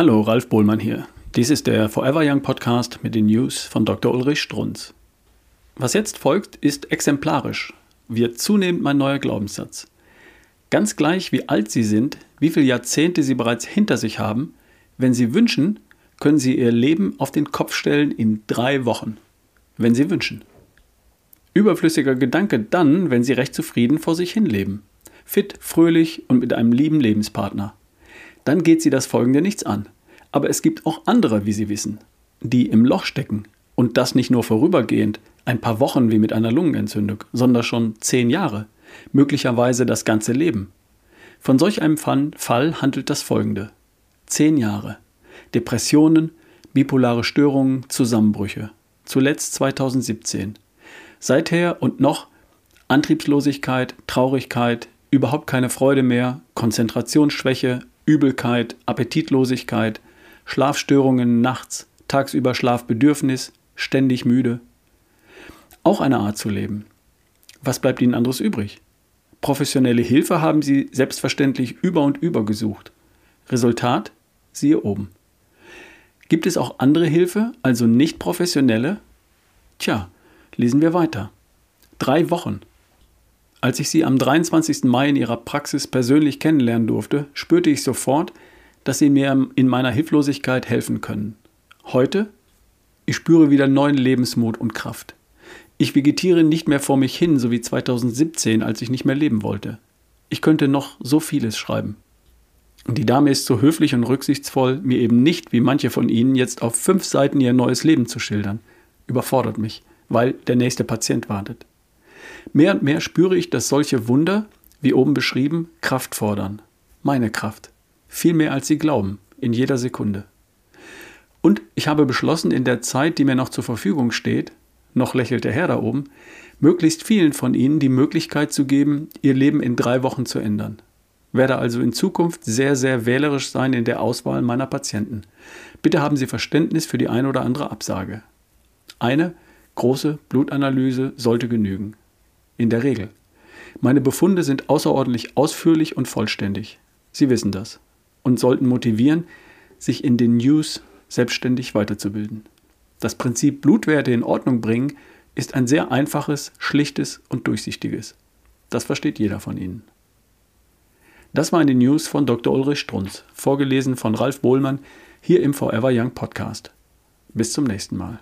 Hallo, Ralf Bohlmann hier. Dies ist der Forever Young Podcast mit den News von Dr. Ulrich Strunz. Was jetzt folgt, ist exemplarisch, wird zunehmend mein neuer Glaubenssatz. Ganz gleich, wie alt Sie sind, wie viele Jahrzehnte Sie bereits hinter sich haben, wenn Sie wünschen, können Sie Ihr Leben auf den Kopf stellen in drei Wochen. Wenn Sie wünschen. Überflüssiger Gedanke dann, wenn Sie recht zufrieden vor sich hin leben. Fit, fröhlich und mit einem lieben Lebenspartner dann geht sie das Folgende nichts an. Aber es gibt auch andere, wie Sie wissen, die im Loch stecken. Und das nicht nur vorübergehend, ein paar Wochen wie mit einer Lungenentzündung, sondern schon zehn Jahre, möglicherweise das ganze Leben. Von solch einem Fall handelt das folgende. Zehn Jahre. Depressionen, bipolare Störungen, Zusammenbrüche. Zuletzt 2017. Seither und noch Antriebslosigkeit, Traurigkeit, überhaupt keine Freude mehr, Konzentrationsschwäche, Übelkeit, Appetitlosigkeit, Schlafstörungen nachts, tagsüber Schlafbedürfnis, ständig müde. Auch eine Art zu leben. Was bleibt Ihnen anderes übrig? Professionelle Hilfe haben Sie selbstverständlich über und über gesucht. Resultat? Siehe oben. Gibt es auch andere Hilfe, also nicht professionelle? Tja, lesen wir weiter. Drei Wochen. Als ich sie am 23. Mai in ihrer Praxis persönlich kennenlernen durfte, spürte ich sofort, dass sie mir in meiner Hilflosigkeit helfen können. Heute? Ich spüre wieder neuen Lebensmut und Kraft. Ich vegetiere nicht mehr vor mich hin, so wie 2017, als ich nicht mehr leben wollte. Ich könnte noch so vieles schreiben. Und die Dame ist so höflich und rücksichtsvoll, mir eben nicht, wie manche von Ihnen, jetzt auf fünf Seiten ihr neues Leben zu schildern. Überfordert mich, weil der nächste Patient wartet. Mehr und mehr spüre ich, dass solche Wunder, wie oben beschrieben, Kraft fordern. Meine Kraft. Viel mehr als Sie glauben, in jeder Sekunde. Und ich habe beschlossen, in der Zeit, die mir noch zur Verfügung steht, noch lächelt der Herr da oben, möglichst vielen von Ihnen die Möglichkeit zu geben, ihr Leben in drei Wochen zu ändern. Werde also in Zukunft sehr, sehr wählerisch sein in der Auswahl meiner Patienten. Bitte haben Sie Verständnis für die eine oder andere Absage. Eine große Blutanalyse sollte genügen in der Regel. Meine Befunde sind außerordentlich ausführlich und vollständig. Sie wissen das und sollten motivieren, sich in den News selbstständig weiterzubilden. Das Prinzip Blutwerte in Ordnung bringen ist ein sehr einfaches, schlichtes und durchsichtiges. Das versteht jeder von Ihnen. Das waren die News von Dr. Ulrich Strunz, vorgelesen von Ralf Bohlmann hier im Forever Young Podcast. Bis zum nächsten Mal.